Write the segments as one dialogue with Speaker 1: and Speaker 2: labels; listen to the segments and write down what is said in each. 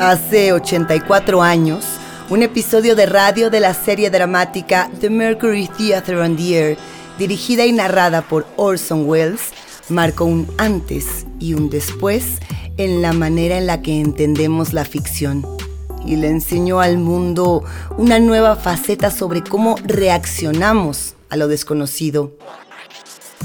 Speaker 1: Hace 84 años, un episodio de radio de la serie dramática The Mercury Theatre on the Air, dirigida y narrada por Orson Welles, marcó un antes y un después en la manera en la que entendemos la ficción y le enseñó al mundo una nueva faceta sobre cómo reaccionamos a lo desconocido.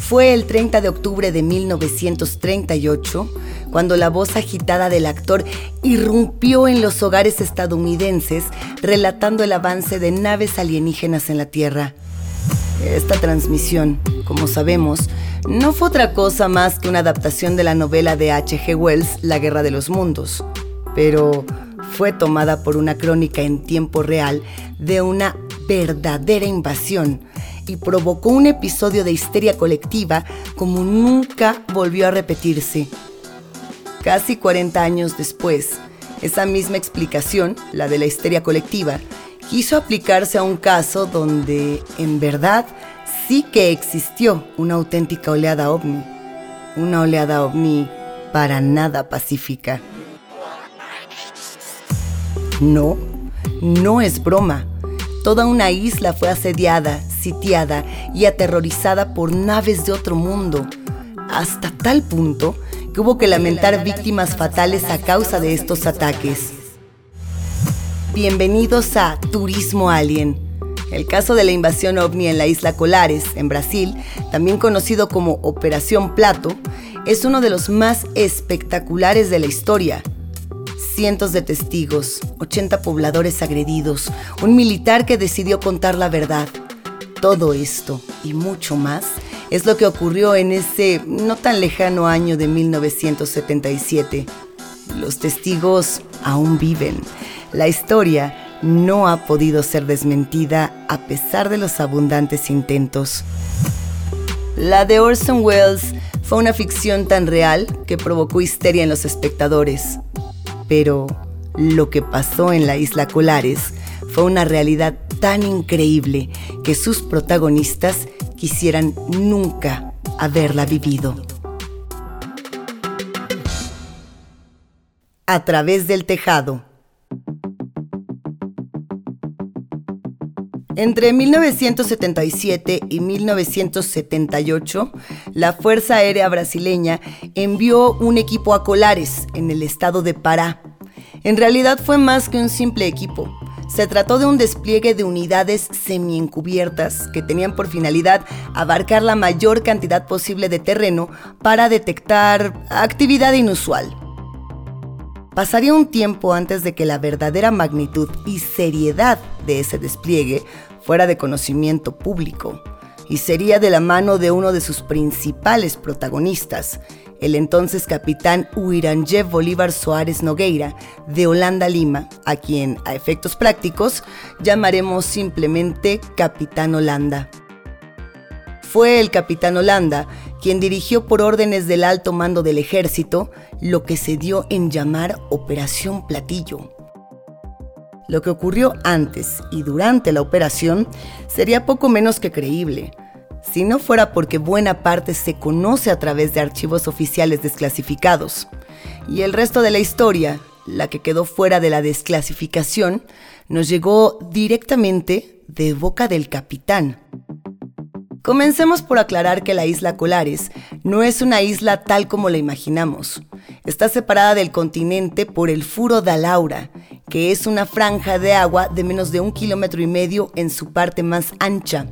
Speaker 1: Fue el 30 de octubre de 1938 cuando la voz agitada del actor irrumpió en los hogares estadounidenses relatando el avance de naves alienígenas en la Tierra. Esta transmisión, como sabemos, no fue otra cosa más que una adaptación de la novela de H.G. Wells, La Guerra de los Mundos, pero fue tomada por una crónica en tiempo real de una verdadera invasión y provocó un episodio de histeria colectiva como nunca volvió a repetirse. Casi 40 años después, esa misma explicación, la de la histeria colectiva, quiso aplicarse a un caso donde, en verdad, sí que existió una auténtica oleada ovni. Una oleada ovni para nada pacífica. No, no es broma. Toda una isla fue asediada, sitiada y aterrorizada por naves de otro mundo, hasta tal punto que hubo que lamentar víctimas fatales a causa de estos ataques. Bienvenidos a Turismo Alien. El caso de la invasión ovni en la isla Colares, en Brasil, también conocido como Operación Plato, es uno de los más espectaculares de la historia cientos de testigos, 80 pobladores agredidos, un militar que decidió contar la verdad. Todo esto y mucho más es lo que ocurrió en ese no tan lejano año de 1977. Los testigos aún viven. La historia no ha podido ser desmentida a pesar de los abundantes intentos. La de Orson Welles fue una ficción tan real que provocó histeria en los espectadores. Pero lo que pasó en la isla Colares fue una realidad tan increíble que sus protagonistas quisieran nunca haberla vivido. A través del tejado. Entre 1977 y 1978, la Fuerza Aérea Brasileña envió un equipo a Colares, en el estado de Pará. En realidad fue más que un simple equipo. Se trató de un despliegue de unidades semi-encubiertas que tenían por finalidad abarcar la mayor cantidad posible de terreno para detectar actividad inusual. Pasaría un tiempo antes de que la verdadera magnitud y seriedad de ese despliegue fuera de conocimiento público, y sería de la mano de uno de sus principales protagonistas, el entonces capitán Uiranjev Bolívar Soares Nogueira, de Holanda Lima, a quien, a efectos prácticos, llamaremos simplemente Capitán Holanda. Fue el capitán Holanda quien dirigió por órdenes del alto mando del ejército lo que se dio en llamar Operación Platillo. Lo que ocurrió antes y durante la operación sería poco menos que creíble, si no fuera porque buena parte se conoce a través de archivos oficiales desclasificados, y el resto de la historia, la que quedó fuera de la desclasificación, nos llegó directamente de boca del capitán. Comencemos por aclarar que la isla Colares no es una isla tal como la imaginamos. Está separada del continente por el Furo da Laura, que es una franja de agua de menos de un kilómetro y medio en su parte más ancha.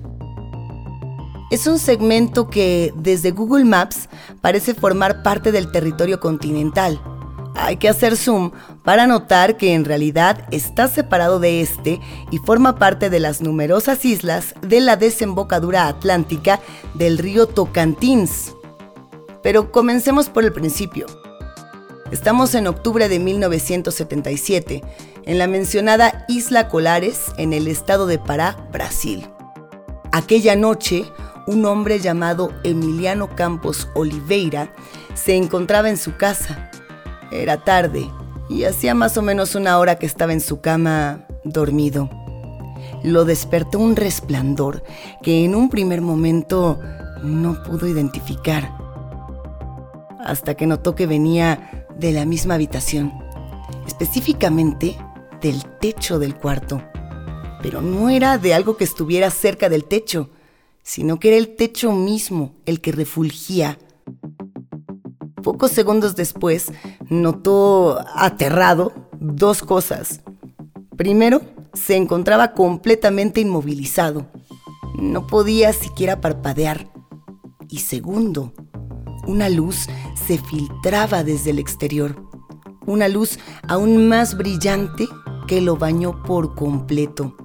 Speaker 1: Es un segmento que desde Google Maps parece formar parte del territorio continental, hay que hacer zoom para notar que en realidad está separado de este y forma parte de las numerosas islas de la desembocadura atlántica del río Tocantins. Pero comencemos por el principio. Estamos en octubre de 1977, en la mencionada Isla Colares, en el estado de Pará, Brasil. Aquella noche, un hombre llamado Emiliano Campos Oliveira se encontraba en su casa era tarde y hacía más o menos una hora que estaba en su cama dormido. Lo despertó un resplandor que en un primer momento no pudo identificar, hasta que notó que venía de la misma habitación. específicamente del techo del cuarto. Pero no era de algo que estuviera cerca del techo, sino que era el techo mismo el que refulgía. Pocos segundos después, notó aterrado dos cosas. Primero, se encontraba completamente inmovilizado. No podía siquiera parpadear. Y segundo, una luz se filtraba desde el exterior. Una luz aún más brillante que lo bañó por completo.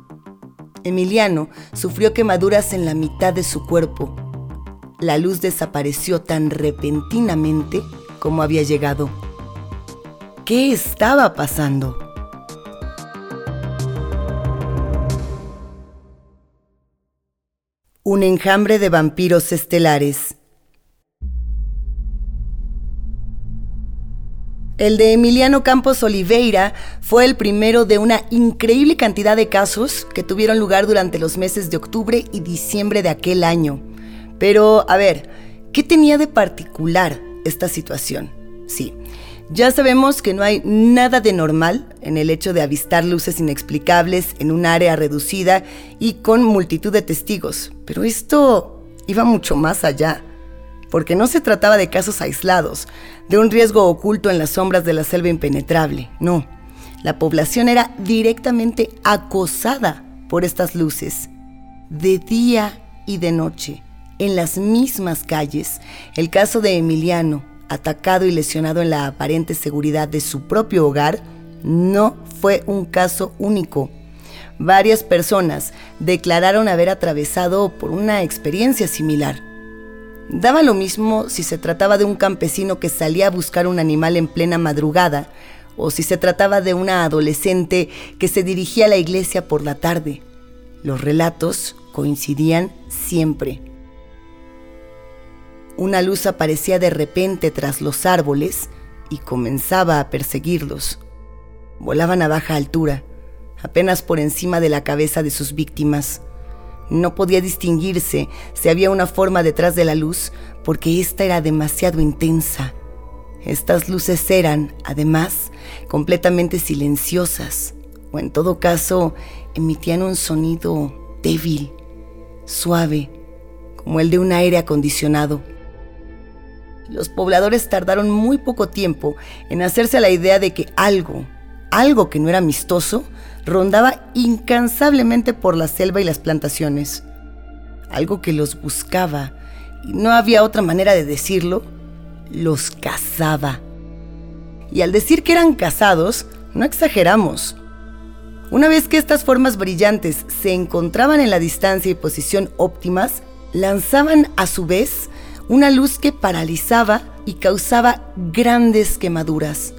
Speaker 1: Emiliano sufrió quemaduras en la mitad de su cuerpo. La luz desapareció tan repentinamente como había llegado. ¿Qué estaba pasando? Un enjambre de vampiros estelares. El de Emiliano Campos Oliveira fue el primero de una increíble cantidad de casos que tuvieron lugar durante los meses de octubre y diciembre de aquel año. Pero, a ver, ¿qué tenía de particular esta situación? Sí, ya sabemos que no hay nada de normal en el hecho de avistar luces inexplicables en un área reducida y con multitud de testigos, pero esto iba mucho más allá, porque no se trataba de casos aislados, de un riesgo oculto en las sombras de la selva impenetrable, no. La población era directamente acosada por estas luces, de día y de noche, en las mismas calles. El caso de Emiliano, atacado y lesionado en la aparente seguridad de su propio hogar, no fue un caso único. Varias personas declararon haber atravesado por una experiencia similar. Daba lo mismo si se trataba de un campesino que salía a buscar un animal en plena madrugada o si se trataba de una adolescente que se dirigía a la iglesia por la tarde. Los relatos coincidían siempre. Una luz aparecía de repente tras los árboles y comenzaba a perseguirlos. Volaban a baja altura, apenas por encima de la cabeza de sus víctimas. No podía distinguirse si había una forma detrás de la luz porque ésta era demasiado intensa. Estas luces eran, además, completamente silenciosas, o en todo caso, emitían un sonido débil, suave, como el de un aire acondicionado. Los pobladores tardaron muy poco tiempo en hacerse la idea de que algo, algo que no era amistoso, rondaba incansablemente por la selva y las plantaciones. Algo que los buscaba, y no había otra manera de decirlo, los cazaba. Y al decir que eran cazados, no exageramos. Una vez que estas formas brillantes se encontraban en la distancia y posición óptimas, lanzaban a su vez una luz que paralizaba y causaba grandes quemaduras.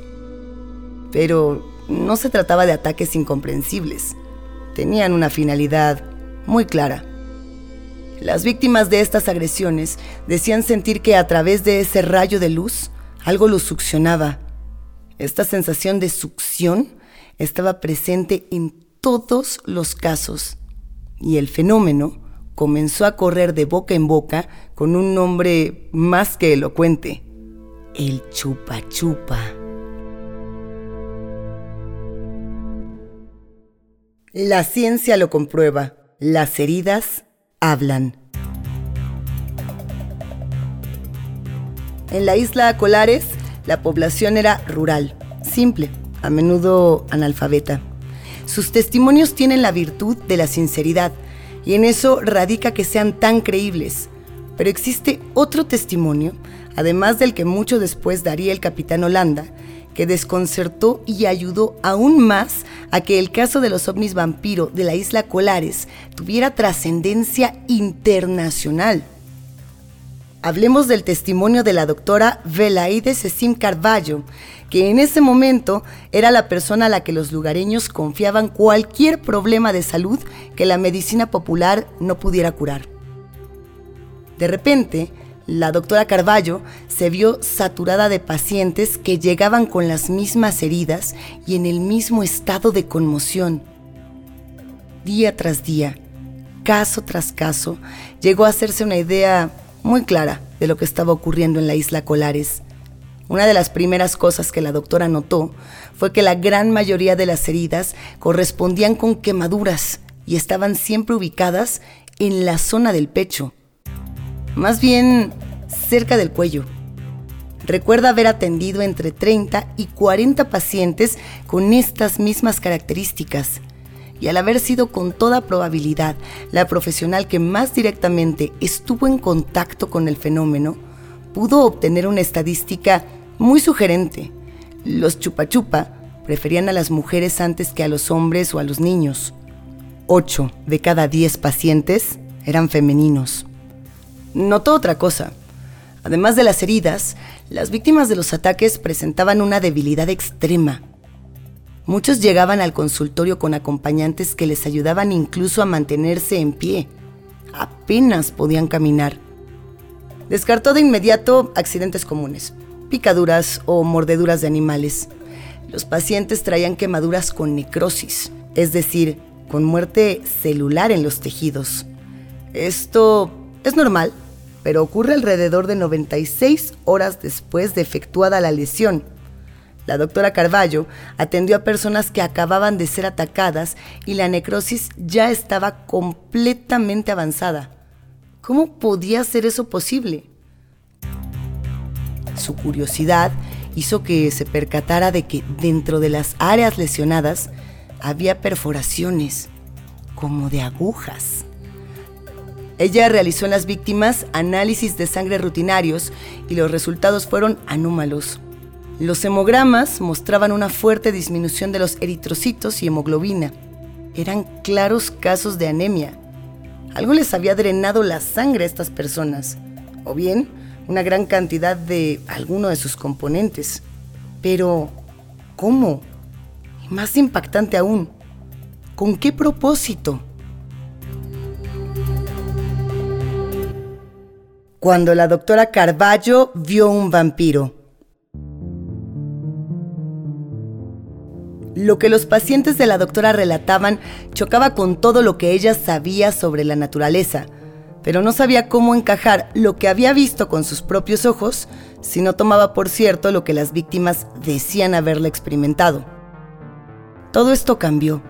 Speaker 1: Pero no se trataba de ataques incomprensibles, tenían una finalidad muy clara. Las víctimas de estas agresiones decían sentir que a través de ese rayo de luz algo los succionaba. Esta sensación de succión estaba presente en todos los casos y el fenómeno comenzó a correr de boca en boca con un nombre más que elocuente, el chupa chupa. La ciencia lo comprueba, las heridas hablan. En la isla Colares, la población era rural, simple, a menudo analfabeta. Sus testimonios tienen la virtud de la sinceridad, y en eso radica que sean tan creíbles. Pero existe otro testimonio, además del que mucho después daría el capitán Holanda, que desconcertó y ayudó aún más a que el caso de los ovnis vampiro de la isla Colares tuviera trascendencia internacional. Hablemos del testimonio de la doctora Velaide Cecim Carballo, que en ese momento era la persona a la que los lugareños confiaban cualquier problema de salud que la medicina popular no pudiera curar. De repente, la doctora Carballo se vio saturada de pacientes que llegaban con las mismas heridas y en el mismo estado de conmoción. Día tras día, caso tras caso, llegó a hacerse una idea muy clara de lo que estaba ocurriendo en la isla Colares. Una de las primeras cosas que la doctora notó fue que la gran mayoría de las heridas correspondían con quemaduras y estaban siempre ubicadas en la zona del pecho, más bien cerca del cuello. Recuerda haber atendido entre 30 y 40 pacientes con estas mismas características y al haber sido con toda probabilidad la profesional que más directamente estuvo en contacto con el fenómeno, pudo obtener una estadística muy sugerente. Los chupa-chupa preferían a las mujeres antes que a los hombres o a los niños. 8 de cada 10 pacientes eran femeninos. Notó otra cosa. Además de las heridas, las víctimas de los ataques presentaban una debilidad extrema. Muchos llegaban al consultorio con acompañantes que les ayudaban incluso a mantenerse en pie. Apenas podían caminar. Descartó de inmediato accidentes comunes, picaduras o mordeduras de animales. Los pacientes traían quemaduras con necrosis, es decir, con muerte celular en los tejidos. Esto es normal, pero ocurre alrededor de 96 horas después de efectuada la lesión. La doctora Carballo atendió a personas que acababan de ser atacadas y la necrosis ya estaba completamente avanzada. ¿Cómo podía ser eso posible? Su curiosidad hizo que se percatara de que dentro de las áreas lesionadas había perforaciones, como de agujas. Ella realizó en las víctimas análisis de sangre rutinarios y los resultados fueron anómalos. Los hemogramas mostraban una fuerte disminución de los eritrocitos y hemoglobina. Eran claros casos de anemia. Algo les había drenado la sangre a estas personas, o bien una gran cantidad de alguno de sus componentes. Pero, ¿cómo? Y más impactante aún, ¿con qué propósito? Cuando la doctora Carballo vio un vampiro. Lo que los pacientes de la doctora relataban chocaba con todo lo que ella sabía sobre la naturaleza pero no sabía cómo encajar lo que había visto con sus propios ojos si no tomaba por cierto lo que las víctimas decían haberle experimentado. Todo esto cambió.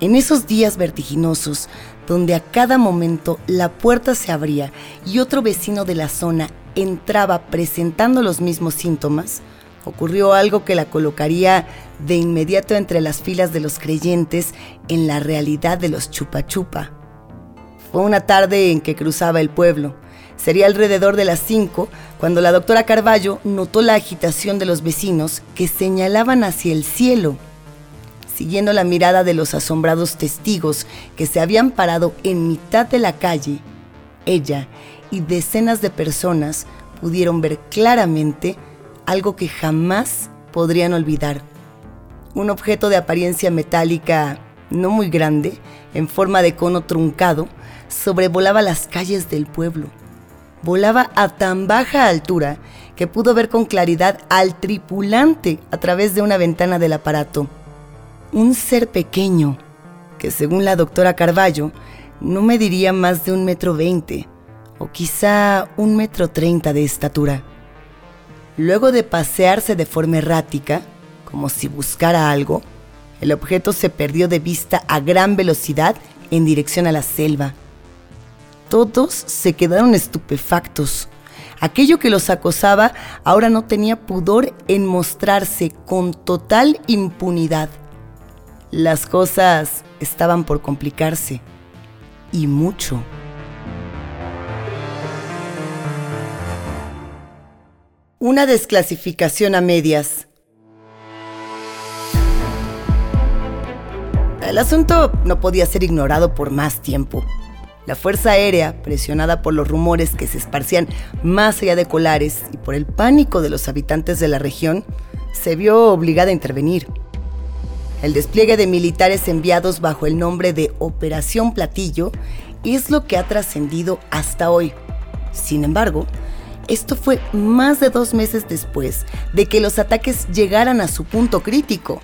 Speaker 1: En esos días vertiginosos, donde a cada momento la puerta se abría y otro vecino de la zona entraba presentando los mismos síntomas, ocurrió algo que la colocaría de inmediato entre las filas de los creyentes en la realidad de los chupa chupa. Fue una tarde en que cruzaba el pueblo. Sería alrededor de las 5 cuando la doctora Carballo notó la agitación de los vecinos que señalaban hacia el cielo. Siguiendo la mirada de los asombrados testigos que se habían parado en mitad de la calle, ella y decenas de personas pudieron ver claramente algo que jamás podrían olvidar. Un objeto de apariencia metálica no muy grande, en forma de cono truncado, sobrevolaba las calles del pueblo. Volaba a tan baja altura que pudo ver con claridad al tripulante a través de una ventana del aparato. Un ser pequeño, que según la doctora Carballo, no mediría más de un metro veinte, o quizá un metro treinta de estatura. Luego de pasearse de forma errática, como si buscara algo, el objeto se perdió de vista a gran velocidad en dirección a la selva. Todos se quedaron estupefactos. Aquello que los acosaba ahora no tenía pudor en mostrarse con total impunidad. Las cosas estaban por complicarse. Y mucho. Una desclasificación a medias. El asunto no podía ser ignorado por más tiempo. La Fuerza Aérea, presionada por los rumores que se esparcían más allá de Colares y por el pánico de los habitantes de la región, se vio obligada a intervenir. El despliegue de militares enviados bajo el nombre de Operación Platillo es lo que ha trascendido hasta hoy. Sin embargo, esto fue más de dos meses después de que los ataques llegaran a su punto crítico.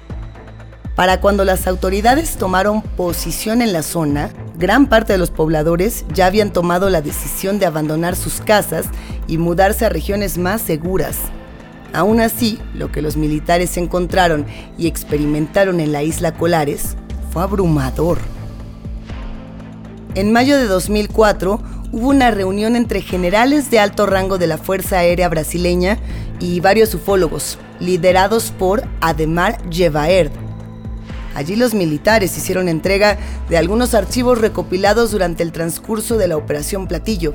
Speaker 1: Para cuando las autoridades tomaron posición en la zona, gran parte de los pobladores ya habían tomado la decisión de abandonar sus casas y mudarse a regiones más seguras. Aún así, lo que los militares encontraron y experimentaron en la isla Colares fue abrumador. En mayo de 2004 hubo una reunión entre generales de alto rango de la Fuerza Aérea Brasileña y varios ufólogos, liderados por Ademar Jevaerd. Allí los militares hicieron entrega de algunos archivos recopilados durante el transcurso de la Operación Platillo.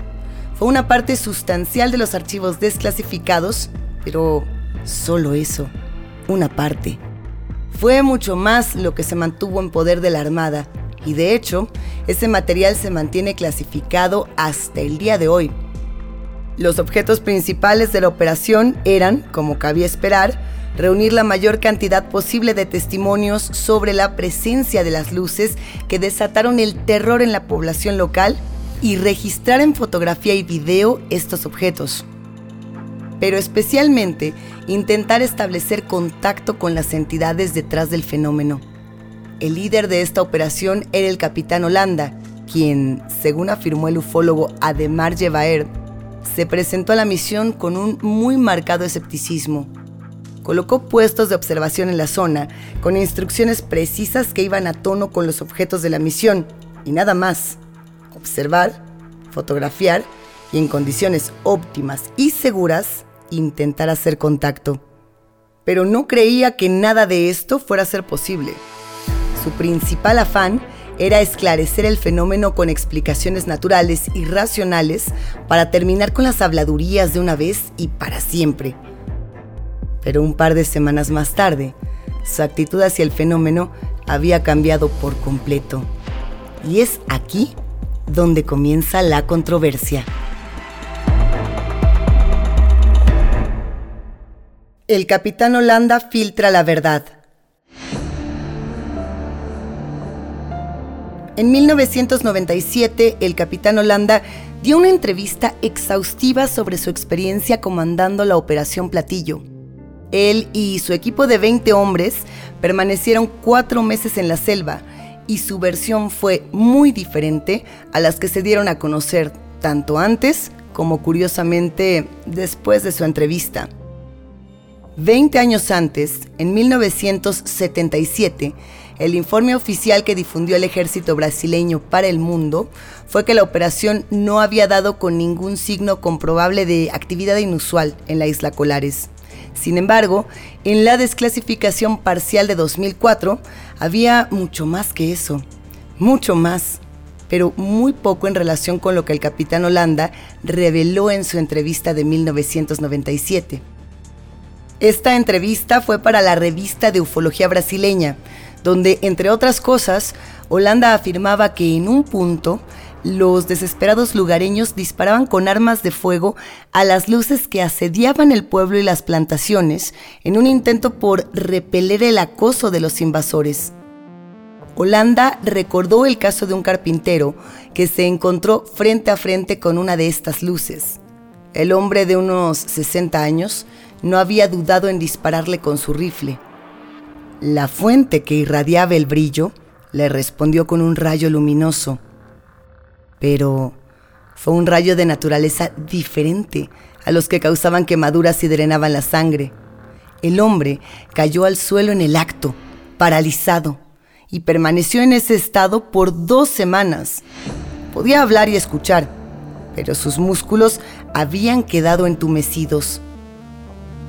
Speaker 1: Fue una parte sustancial de los archivos desclasificados, pero solo eso, una parte. Fue mucho más lo que se mantuvo en poder de la Armada, y de hecho, ese material se mantiene clasificado hasta el día de hoy. Los objetos principales de la operación eran, como cabía esperar, reunir la mayor cantidad posible de testimonios sobre la presencia de las luces que desataron el terror en la población local y registrar en fotografía y video estos objetos. Pero especialmente intentar establecer contacto con las entidades detrás del fenómeno. El líder de esta operación era el capitán Holanda, quien, según afirmó el ufólogo Ademar Jevaer, se presentó a la misión con un muy marcado escepticismo colocó puestos de observación en la zona, con instrucciones precisas que iban a tono con los objetos de la misión, y nada más. Observar, fotografiar y en condiciones óptimas y seguras, intentar hacer contacto. Pero no creía que nada de esto fuera a ser posible. Su principal afán era esclarecer el fenómeno con explicaciones naturales y racionales para terminar con las habladurías de una vez y para siempre pero un par de semanas más tarde, su actitud hacia el fenómeno había cambiado por completo. Y es aquí donde comienza la controversia. El capitán Holanda filtra la verdad. En 1997, el capitán Holanda dio una entrevista exhaustiva sobre su experiencia comandando la Operación Platillo él y su equipo de 20 hombres permanecieron cuatro meses en la selva y su versión fue muy diferente a las que se dieron a conocer tanto antes como curiosamente después de su entrevista. Veinte años antes, en 1977, el informe oficial que difundió el ejército brasileño para el mundo fue que la operación no había dado con ningún signo comprobable de actividad inusual en la isla Colares. Sin embargo, en la desclasificación parcial de 2004 había mucho más que eso, mucho más, pero muy poco en relación con lo que el capitán Holanda reveló en su entrevista de 1997. Esta entrevista fue para la revista de ufología brasileña, donde, entre otras cosas, Holanda afirmaba que en un punto los desesperados lugareños disparaban con armas de fuego a las luces que asediaban el pueblo y las plantaciones en un intento por repeler el acoso de los invasores. Holanda recordó el caso de un carpintero que se encontró frente a frente con una de estas luces. El hombre de unos 60 años no había dudado en dispararle con su rifle. La fuente que irradiaba el brillo le respondió con un rayo luminoso pero fue un rayo de naturaleza diferente a los que causaban quemaduras y drenaban la sangre. El hombre cayó al suelo en el acto, paralizado, y permaneció en ese estado por dos semanas. Podía hablar y escuchar, pero sus músculos habían quedado entumecidos.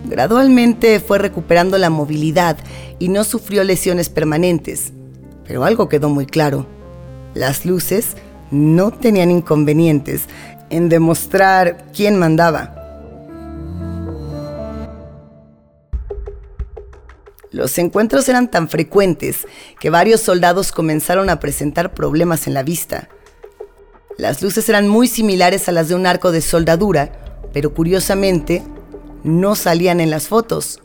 Speaker 1: Gradualmente fue recuperando la movilidad y no sufrió lesiones permanentes, pero algo quedó muy claro. Las luces no tenían inconvenientes en demostrar quién mandaba. Los encuentros eran tan frecuentes que varios soldados comenzaron a presentar problemas en la vista. Las luces eran muy similares a las de un arco de soldadura, pero curiosamente no salían en las fotos.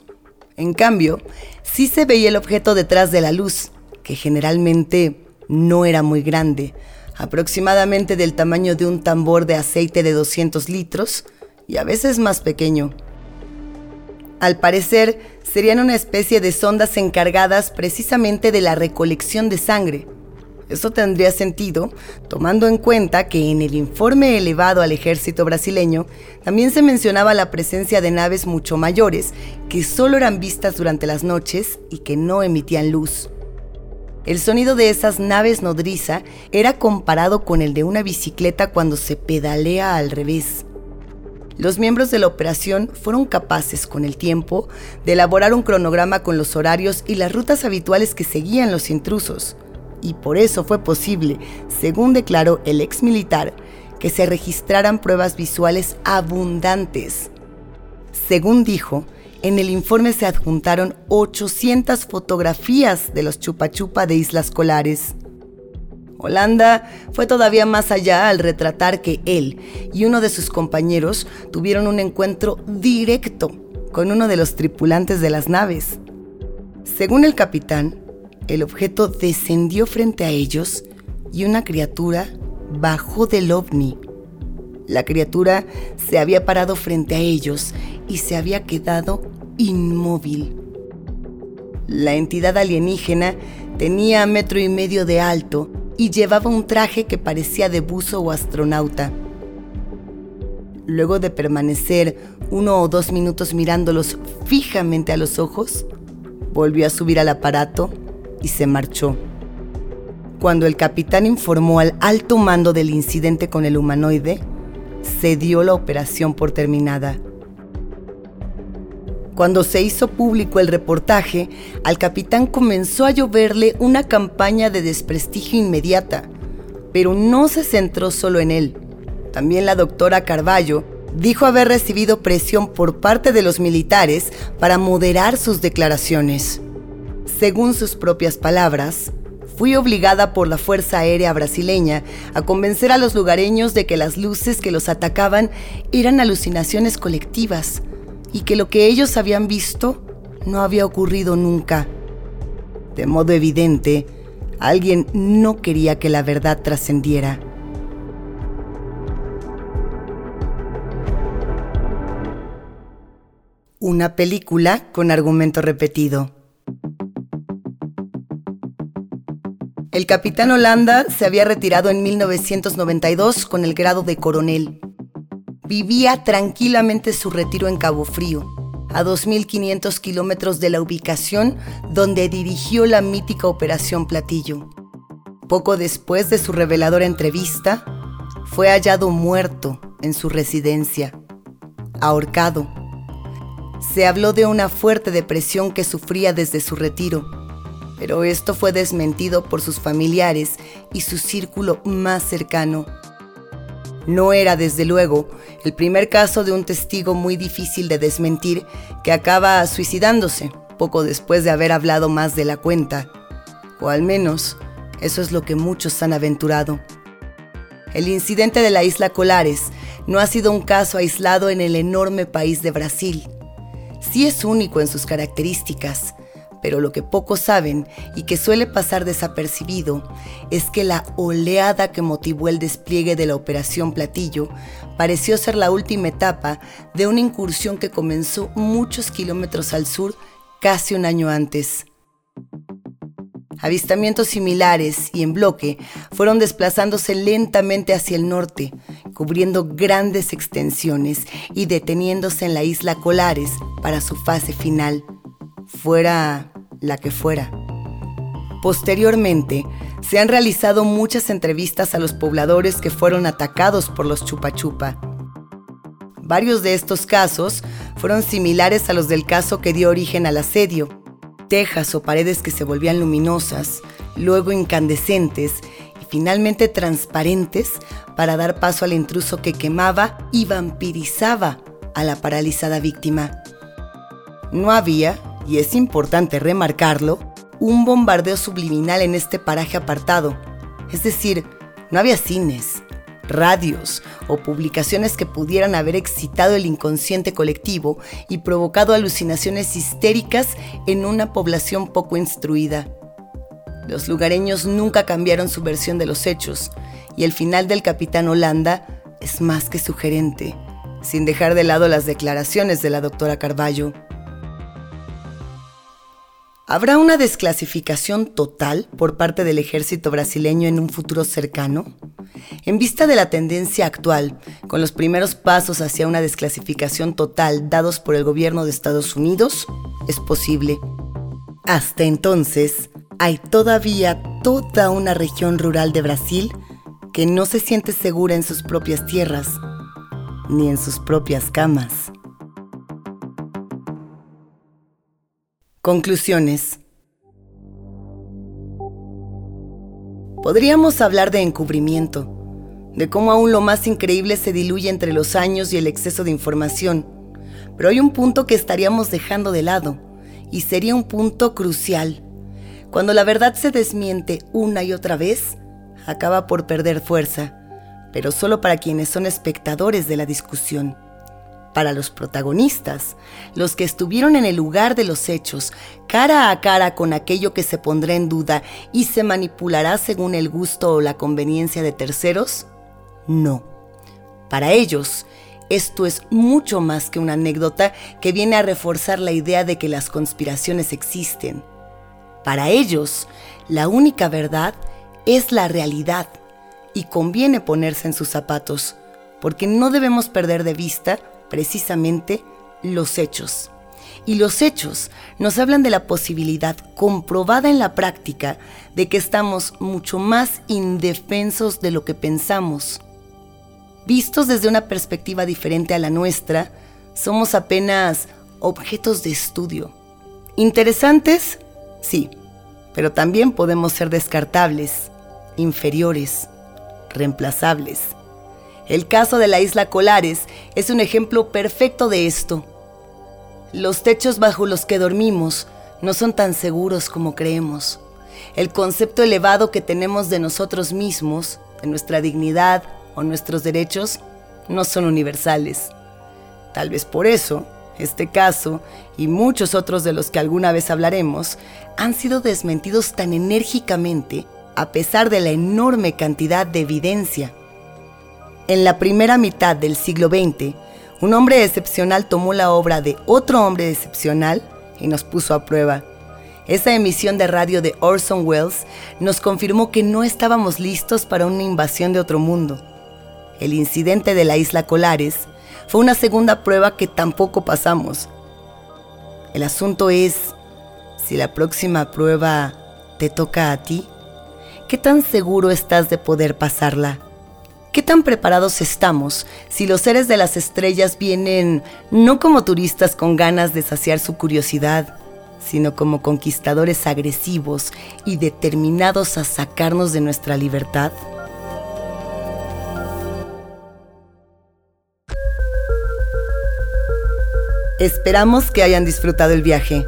Speaker 1: En cambio, sí se veía el objeto detrás de la luz, que generalmente no era muy grande, aproximadamente del tamaño de un tambor de aceite de 200 litros y a veces más pequeño. Al parecer, serían una especie de sondas encargadas precisamente de la recolección de sangre. Esto tendría sentido tomando en cuenta que en el informe elevado al ejército brasileño también se mencionaba la presencia de naves mucho mayores que solo eran vistas durante las noches y que no emitían luz. El sonido de esas naves nodriza era comparado con el de una bicicleta cuando se pedalea al revés. Los miembros de la operación fueron capaces, con el tiempo, de elaborar un cronograma con los horarios y las rutas habituales que seguían los intrusos y por eso fue posible, según declaró el ex militar, que se registraran pruebas visuales abundantes. Según dijo, en el informe se adjuntaron 800 fotografías de los chupachupa de Islas Colares. Holanda fue todavía más allá al retratar que él y uno de sus compañeros tuvieron un encuentro directo con uno de los tripulantes de las naves. Según el capitán, el objeto descendió frente a ellos y una criatura bajó del ovni. La criatura se había parado frente a ellos y se había quedado inmóvil. La entidad alienígena tenía metro y medio de alto y llevaba un traje que parecía de buzo o astronauta. Luego de permanecer uno o dos minutos mirándolos fijamente a los ojos, volvió a subir al aparato y se marchó. Cuando el capitán informó al alto mando del incidente con el humanoide, se dio la operación por terminada. Cuando se hizo público el reportaje, al capitán comenzó a lloverle una campaña de desprestigio inmediata, pero no se centró solo en él. También la doctora Carballo dijo haber recibido presión por parte de los militares para moderar sus declaraciones. Según sus propias palabras, fui obligada por la Fuerza Aérea brasileña a convencer a los lugareños de que las luces que los atacaban eran alucinaciones colectivas y que lo que ellos habían visto no había ocurrido nunca. De modo evidente, alguien no quería que la verdad trascendiera. Una película con argumento repetido. El capitán Holanda se había retirado en 1992 con el grado de coronel. Vivía tranquilamente su retiro en Cabo Frío, a 2.500 kilómetros de la ubicación donde dirigió la mítica Operación Platillo. Poco después de su reveladora entrevista, fue hallado muerto en su residencia, ahorcado. Se habló de una fuerte depresión que sufría desde su retiro pero esto fue desmentido por sus familiares y su círculo más cercano. No era, desde luego, el primer caso de un testigo muy difícil de desmentir que acaba suicidándose poco después de haber hablado más de la cuenta. O al menos, eso es lo que muchos han aventurado. El incidente de la isla Colares no ha sido un caso aislado en el enorme país de Brasil. Sí es único en sus características, pero lo que pocos saben y que suele pasar desapercibido es que la oleada que motivó el despliegue de la Operación Platillo pareció ser la última etapa de una incursión que comenzó muchos kilómetros al sur casi un año antes. Avistamientos similares y en bloque fueron desplazándose lentamente hacia el norte, cubriendo grandes extensiones y deteniéndose en la isla Colares para su fase final fuera la que fuera. Posteriormente, se han realizado muchas entrevistas a los pobladores que fueron atacados por los chupa chupa. Varios de estos casos fueron similares a los del caso que dio origen al asedio. Tejas o paredes que se volvían luminosas, luego incandescentes y finalmente transparentes para dar paso al intruso que quemaba y vampirizaba a la paralizada víctima. No había, y es importante remarcarlo, un bombardeo subliminal en este paraje apartado. Es decir, no había cines, radios o publicaciones que pudieran haber excitado el inconsciente colectivo y provocado alucinaciones histéricas en una población poco instruida. Los lugareños nunca cambiaron su versión de los hechos y el final del capitán Holanda es más que sugerente, sin dejar de lado las declaraciones de la doctora Carballo. ¿Habrá una desclasificación total por parte del ejército brasileño en un futuro cercano? En vista de la tendencia actual, con los primeros pasos hacia una desclasificación total dados por el gobierno de Estados Unidos, es posible. Hasta entonces, hay todavía toda una región rural de Brasil que no se siente segura en sus propias tierras, ni en sus propias camas. Conclusiones. Podríamos hablar de encubrimiento, de cómo aún lo más increíble se diluye entre los años y el exceso de información, pero hay un punto que estaríamos dejando de lado, y sería un punto crucial. Cuando la verdad se desmiente una y otra vez, acaba por perder fuerza, pero solo para quienes son espectadores de la discusión para los protagonistas, los que estuvieron en el lugar de los hechos, cara a cara con aquello que se pondrá en duda y se manipulará según el gusto o la conveniencia de terceros? No. Para ellos, esto es mucho más que una anécdota que viene a reforzar la idea de que las conspiraciones existen. Para ellos, la única verdad es la realidad y conviene ponerse en sus zapatos, porque no debemos perder de vista precisamente los hechos. Y los hechos nos hablan de la posibilidad comprobada en la práctica de que estamos mucho más indefensos de lo que pensamos. Vistos desde una perspectiva diferente a la nuestra, somos apenas objetos de estudio. Interesantes, sí, pero también podemos ser descartables, inferiores, reemplazables. El caso de la isla Colares es un ejemplo perfecto de esto. Los techos bajo los que dormimos no son tan seguros como creemos. El concepto elevado que tenemos de nosotros mismos, de nuestra dignidad o nuestros derechos, no son universales. Tal vez por eso, este caso y muchos otros de los que alguna vez hablaremos han sido desmentidos tan enérgicamente a pesar de la enorme cantidad de evidencia en la primera mitad del siglo XX, un hombre excepcional tomó la obra de otro hombre excepcional y nos puso a prueba. Esa emisión de radio de Orson Welles nos confirmó que no estábamos listos para una invasión de otro mundo. El incidente de la isla Colares fue una segunda prueba que tampoco pasamos. El asunto es, si la próxima prueba te toca a ti, ¿qué tan seguro estás de poder pasarla? ¿Qué tan preparados estamos si los seres de las estrellas vienen no como turistas con ganas de saciar su curiosidad, sino como conquistadores agresivos y determinados a sacarnos de nuestra libertad? Esperamos que hayan disfrutado el viaje.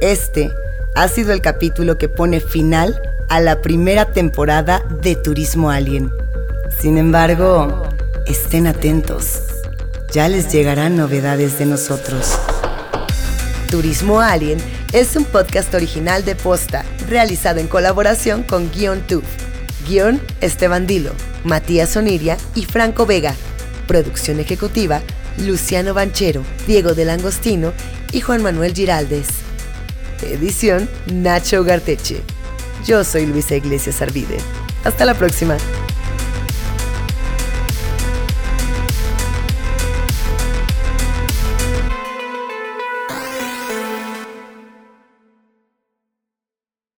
Speaker 1: Este ha sido el capítulo que pone final a la primera temporada de Turismo Alien. Sin embargo, estén atentos. Ya les llegarán novedades de nosotros. Turismo Alien es un podcast original de Posta, realizado en colaboración con Guion Tube. Guión Esteban Dilo, Matías Oniria y Franco Vega. Producción ejecutiva Luciano Banchero, Diego del Angostino y Juan Manuel Giraldes. Edición Nacho Garteche. Yo soy Luisa Iglesias Arvide. Hasta la próxima.